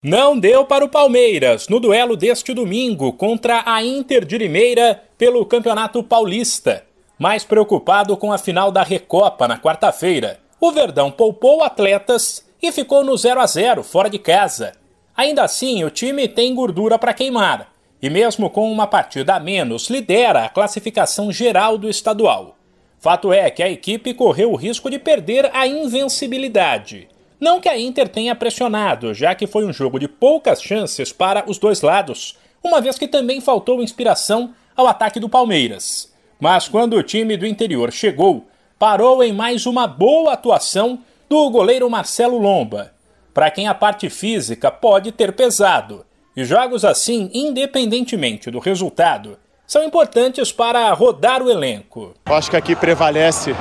Não deu para o Palmeiras no duelo deste domingo contra a Inter de Limeira pelo Campeonato Paulista. Mais preocupado com a final da Recopa na quarta-feira, o Verdão poupou atletas e ficou no 0 a 0 fora de casa. Ainda assim, o time tem gordura para queimar e, mesmo com uma partida a menos, lidera a classificação geral do estadual. Fato é que a equipe correu o risco de perder a invencibilidade. Não que a Inter tenha pressionado, já que foi um jogo de poucas chances para os dois lados, uma vez que também faltou inspiração ao ataque do Palmeiras. Mas quando o time do interior chegou, parou em mais uma boa atuação do goleiro Marcelo Lomba. Para quem a parte física pode ter pesado, e jogos assim, independentemente do resultado, são importantes para rodar o elenco. Acho que aqui prevalece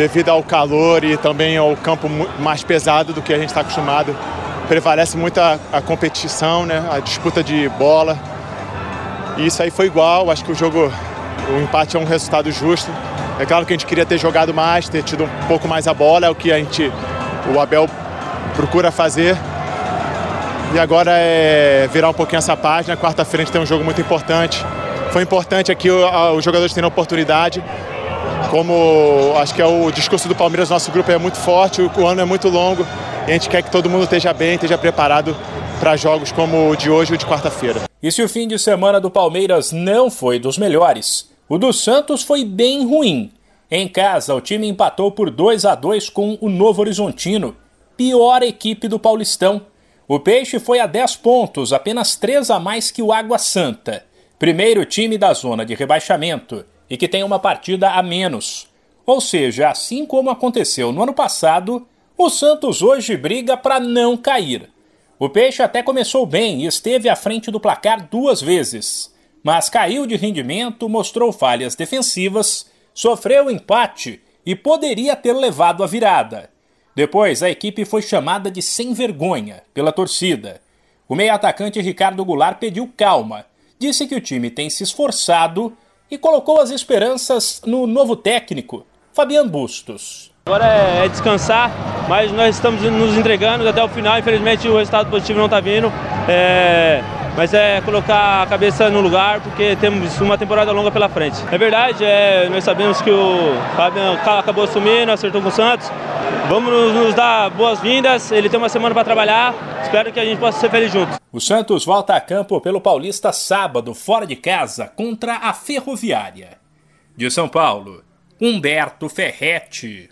devido ao calor e também ao campo mais pesado do que a gente está acostumado. Prevalece muito a, a, competição, né? a disputa de bola. E isso aí foi igual. Acho que o jogo, o empate é um resultado justo. É claro que a gente queria ter jogado mais, ter tido um pouco mais a bola, é o que a gente, o Abel procura fazer. E agora é virar um pouquinho essa página. Quarta-feira a gente tem um jogo muito importante. Foi importante aqui os jogadores terem a oportunidade como acho que é o discurso do Palmeiras, nosso grupo é muito forte, o ano é muito longo e a gente quer que todo mundo esteja bem, esteja preparado para jogos como o de hoje e o de quarta-feira. E se o fim de semana do Palmeiras não foi dos melhores, o do Santos foi bem ruim. Em casa, o time empatou por 2 a 2 com o Novo Horizontino, pior equipe do Paulistão. O Peixe foi a 10 pontos, apenas 3 a mais que o Água Santa, primeiro time da zona de rebaixamento e que tem uma partida a menos. Ou seja, assim como aconteceu no ano passado, o Santos hoje briga para não cair. O Peixe até começou bem e esteve à frente do placar duas vezes, mas caiu de rendimento, mostrou falhas defensivas, sofreu empate e poderia ter levado a virada. Depois, a equipe foi chamada de sem vergonha pela torcida. O meio-atacante Ricardo Goulart pediu calma, disse que o time tem se esforçado e colocou as esperanças no novo técnico, Fabian Bustos. Agora é, é descansar, mas nós estamos nos entregando até o final. Infelizmente o resultado positivo não está vindo. É, mas é colocar a cabeça no lugar porque temos uma temporada longa pela frente. É verdade, é, nós sabemos que o Fabian acabou assumindo, acertou com o Santos. Vamos nos dar boas-vindas, ele tem uma semana para trabalhar, espero que a gente possa ser feliz juntos. O Santos volta a campo pelo Paulista sábado, fora de casa, contra a Ferroviária. De São Paulo, Humberto Ferretti.